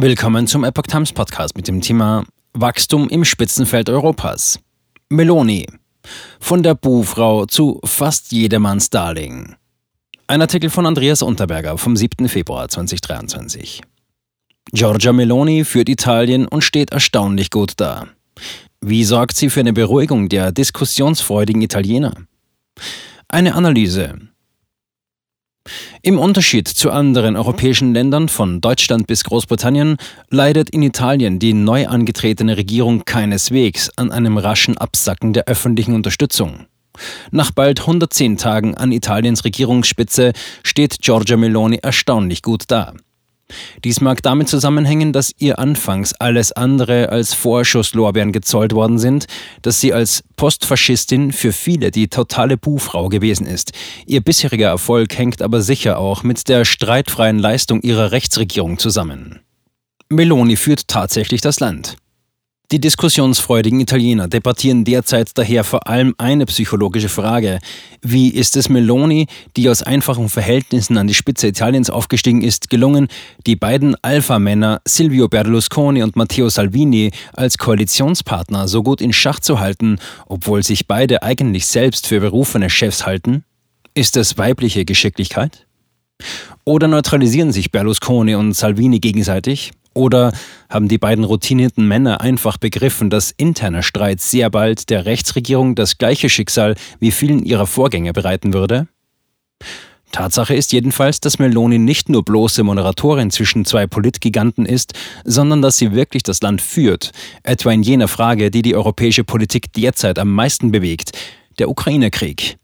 Willkommen zum Epoch Times Podcast mit dem Thema Wachstum im Spitzenfeld Europas. Meloni. Von der Buhfrau zu fast jedermanns Darling. Ein Artikel von Andreas Unterberger vom 7. Februar 2023. Giorgia Meloni führt Italien und steht erstaunlich gut da. Wie sorgt sie für eine Beruhigung der diskussionsfreudigen Italiener? Eine Analyse. Im Unterschied zu anderen europäischen Ländern von Deutschland bis Großbritannien leidet in Italien die neu angetretene Regierung keineswegs an einem raschen Absacken der öffentlichen Unterstützung. Nach bald 110 Tagen an Italiens Regierungsspitze steht Giorgia Meloni erstaunlich gut da. Dies mag damit zusammenhängen, dass ihr anfangs alles andere als Vorschusslorbeeren gezollt worden sind, dass sie als Postfaschistin für viele die totale Buhfrau gewesen ist. Ihr bisheriger Erfolg hängt aber sicher auch mit der streitfreien Leistung ihrer Rechtsregierung zusammen. Meloni führt tatsächlich das Land. Die diskussionsfreudigen Italiener debattieren derzeit daher vor allem eine psychologische Frage. Wie ist es Meloni, die aus einfachen Verhältnissen an die Spitze Italiens aufgestiegen ist, gelungen, die beiden Alpha-Männer Silvio Berlusconi und Matteo Salvini als Koalitionspartner so gut in Schach zu halten, obwohl sich beide eigentlich selbst für berufene Chefs halten? Ist es weibliche Geschicklichkeit? Oder neutralisieren sich Berlusconi und Salvini gegenseitig? Oder haben die beiden routinierten Männer einfach begriffen, dass interner Streit sehr bald der Rechtsregierung das gleiche Schicksal wie vielen ihrer Vorgänger bereiten würde? Tatsache ist jedenfalls, dass Meloni nicht nur bloße Moderatorin zwischen zwei Politgiganten ist, sondern dass sie wirklich das Land führt, etwa in jener Frage, die die europäische Politik derzeit am meisten bewegt, der Ukraine-Krieg.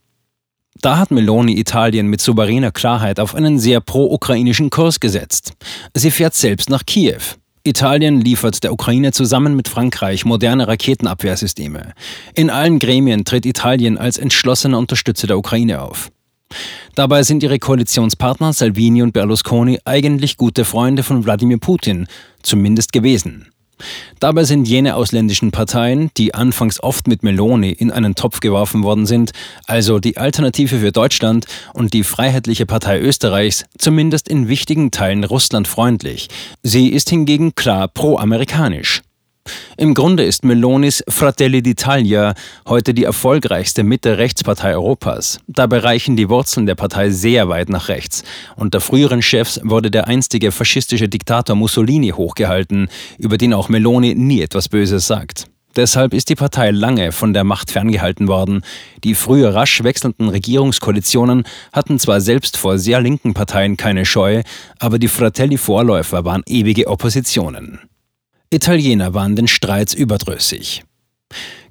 Da hat Meloni Italien mit souveräner Klarheit auf einen sehr pro-ukrainischen Kurs gesetzt. Sie fährt selbst nach Kiew. Italien liefert der Ukraine zusammen mit Frankreich moderne Raketenabwehrsysteme. In allen Gremien tritt Italien als entschlossener Unterstützer der Ukraine auf. Dabei sind ihre Koalitionspartner Salvini und Berlusconi eigentlich gute Freunde von Wladimir Putin, zumindest gewesen. Dabei sind jene ausländischen Parteien, die anfangs oft mit Meloni in einen Topf geworfen worden sind, also die Alternative für Deutschland und die Freiheitliche Partei Österreichs, zumindest in wichtigen Teilen russlandfreundlich. Sie ist hingegen klar pro-amerikanisch. Im Grunde ist Melonis Fratelli d'Italia heute die erfolgreichste Mitte-Rechtspartei Europas. Dabei reichen die Wurzeln der Partei sehr weit nach rechts. Unter früheren Chefs wurde der einstige faschistische Diktator Mussolini hochgehalten, über den auch Meloni nie etwas Böses sagt. Deshalb ist die Partei lange von der Macht ferngehalten worden. Die früher rasch wechselnden Regierungskoalitionen hatten zwar selbst vor sehr linken Parteien keine Scheu, aber die Fratelli-Vorläufer waren ewige Oppositionen. Italiener waren den Streits überdrüssig.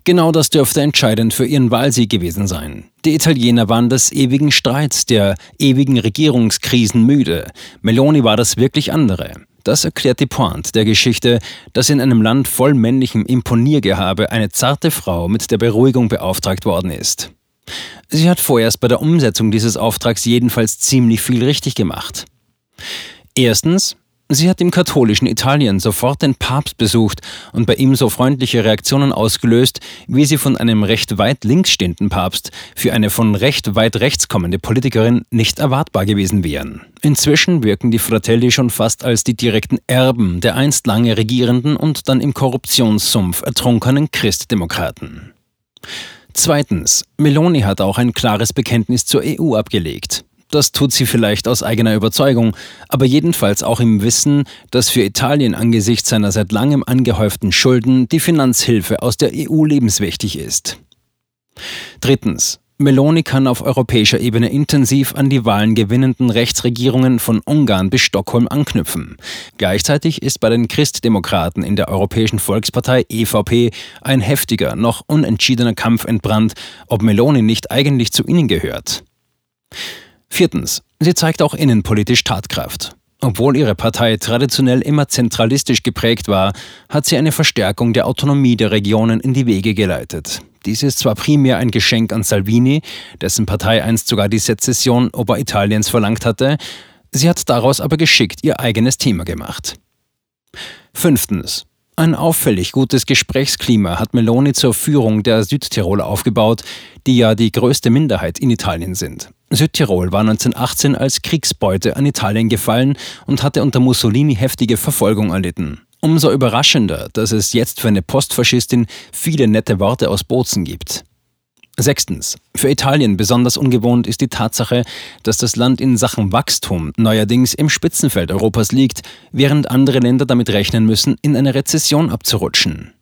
Genau das dürfte entscheidend für ihren Wahlsieg gewesen sein. Die Italiener waren des ewigen Streits, der ewigen Regierungskrisen müde. Meloni war das wirklich andere. Das erklärt die Pointe der Geschichte, dass in einem Land voll männlichem Imponiergehabe eine zarte Frau mit der Beruhigung beauftragt worden ist. Sie hat vorerst bei der Umsetzung dieses Auftrags jedenfalls ziemlich viel richtig gemacht. Erstens, Sie hat im katholischen Italien sofort den Papst besucht und bei ihm so freundliche Reaktionen ausgelöst, wie sie von einem recht weit links stehenden Papst für eine von recht weit rechts kommende Politikerin nicht erwartbar gewesen wären. Inzwischen wirken die Fratelli schon fast als die direkten Erben der einst lange regierenden und dann im Korruptionssumpf ertrunkenen Christdemokraten. Zweitens, Meloni hat auch ein klares Bekenntnis zur EU abgelegt. Das tut sie vielleicht aus eigener Überzeugung, aber jedenfalls auch im Wissen, dass für Italien angesichts seiner seit langem angehäuften Schulden die Finanzhilfe aus der EU lebenswichtig ist. Drittens. Meloni kann auf europäischer Ebene intensiv an die Wahlen gewinnenden Rechtsregierungen von Ungarn bis Stockholm anknüpfen. Gleichzeitig ist bei den Christdemokraten in der Europäischen Volkspartei EVP ein heftiger, noch unentschiedener Kampf entbrannt, ob Meloni nicht eigentlich zu ihnen gehört. Viertens. Sie zeigt auch innenpolitisch Tatkraft. Obwohl ihre Partei traditionell immer zentralistisch geprägt war, hat sie eine Verstärkung der Autonomie der Regionen in die Wege geleitet. Dies ist zwar primär ein Geschenk an Salvini, dessen Partei einst sogar die Sezession Oberitaliens verlangt hatte, sie hat daraus aber geschickt ihr eigenes Thema gemacht. Fünftens. Ein auffällig gutes Gesprächsklima hat Meloni zur Führung der Südtiroler aufgebaut, die ja die größte Minderheit in Italien sind. Südtirol war 1918 als Kriegsbeute an Italien gefallen und hatte unter Mussolini heftige Verfolgung erlitten. Umso überraschender, dass es jetzt für eine Postfaschistin viele nette Worte aus Bozen gibt. Sechstens. Für Italien besonders ungewohnt ist die Tatsache, dass das Land in Sachen Wachstum neuerdings im Spitzenfeld Europas liegt, während andere Länder damit rechnen müssen, in eine Rezession abzurutschen.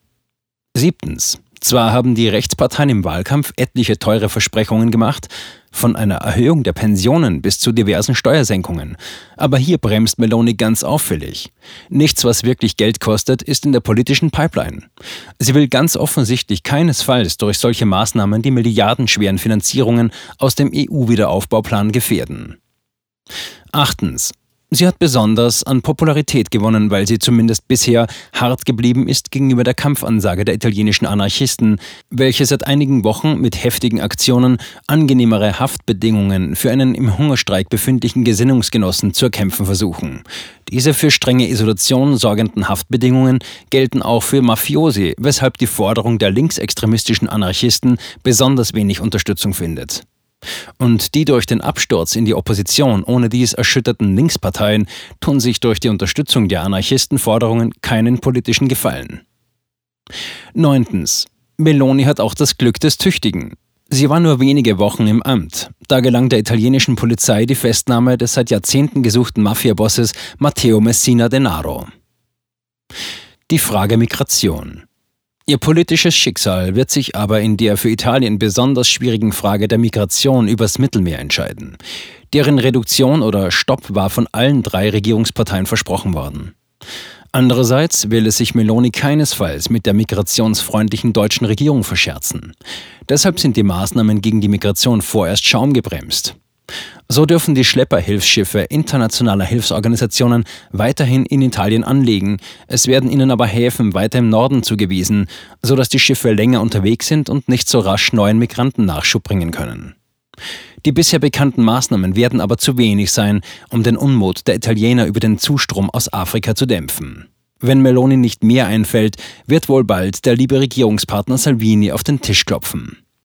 Siebtens. Zwar haben die Rechtsparteien im Wahlkampf etliche teure Versprechungen gemacht, von einer Erhöhung der Pensionen bis zu diversen Steuersenkungen, aber hier bremst Meloni ganz auffällig. Nichts, was wirklich Geld kostet, ist in der politischen Pipeline. Sie will ganz offensichtlich keinesfalls durch solche Maßnahmen die milliardenschweren Finanzierungen aus dem EU-Wiederaufbauplan gefährden. Achtens. Sie hat besonders an Popularität gewonnen, weil sie zumindest bisher hart geblieben ist gegenüber der Kampfansage der italienischen Anarchisten, welche seit einigen Wochen mit heftigen Aktionen angenehmere Haftbedingungen für einen im Hungerstreik befindlichen Gesinnungsgenossen zu erkämpfen versuchen. Diese für strenge Isolation sorgenden Haftbedingungen gelten auch für Mafiosi, weshalb die Forderung der linksextremistischen Anarchisten besonders wenig Unterstützung findet. Und die durch den Absturz in die Opposition ohne dies erschütterten Linksparteien tun sich durch die Unterstützung der Anarchistenforderungen keinen politischen Gefallen. Neuntens. Meloni hat auch das Glück des Tüchtigen. Sie war nur wenige Wochen im Amt. Da gelang der italienischen Polizei die Festnahme des seit Jahrzehnten gesuchten Mafiabosses Matteo Messina Denaro. Die Frage Migration. Ihr politisches Schicksal wird sich aber in der für Italien besonders schwierigen Frage der Migration übers Mittelmeer entscheiden. Deren Reduktion oder Stopp war von allen drei Regierungsparteien versprochen worden. Andererseits will es sich Meloni keinesfalls mit der migrationsfreundlichen deutschen Regierung verscherzen. Deshalb sind die Maßnahmen gegen die Migration vorerst schaumgebremst. So dürfen die Schlepperhilfsschiffe internationaler Hilfsorganisationen weiterhin in Italien anlegen. Es werden ihnen aber Häfen weiter im Norden zugewiesen, sodass die Schiffe länger unterwegs sind und nicht so rasch neuen Migranten Nachschub bringen können. Die bisher bekannten Maßnahmen werden aber zu wenig sein, um den Unmut der Italiener über den Zustrom aus Afrika zu dämpfen. Wenn Meloni nicht mehr einfällt, wird wohl bald der liebe Regierungspartner Salvini auf den Tisch klopfen.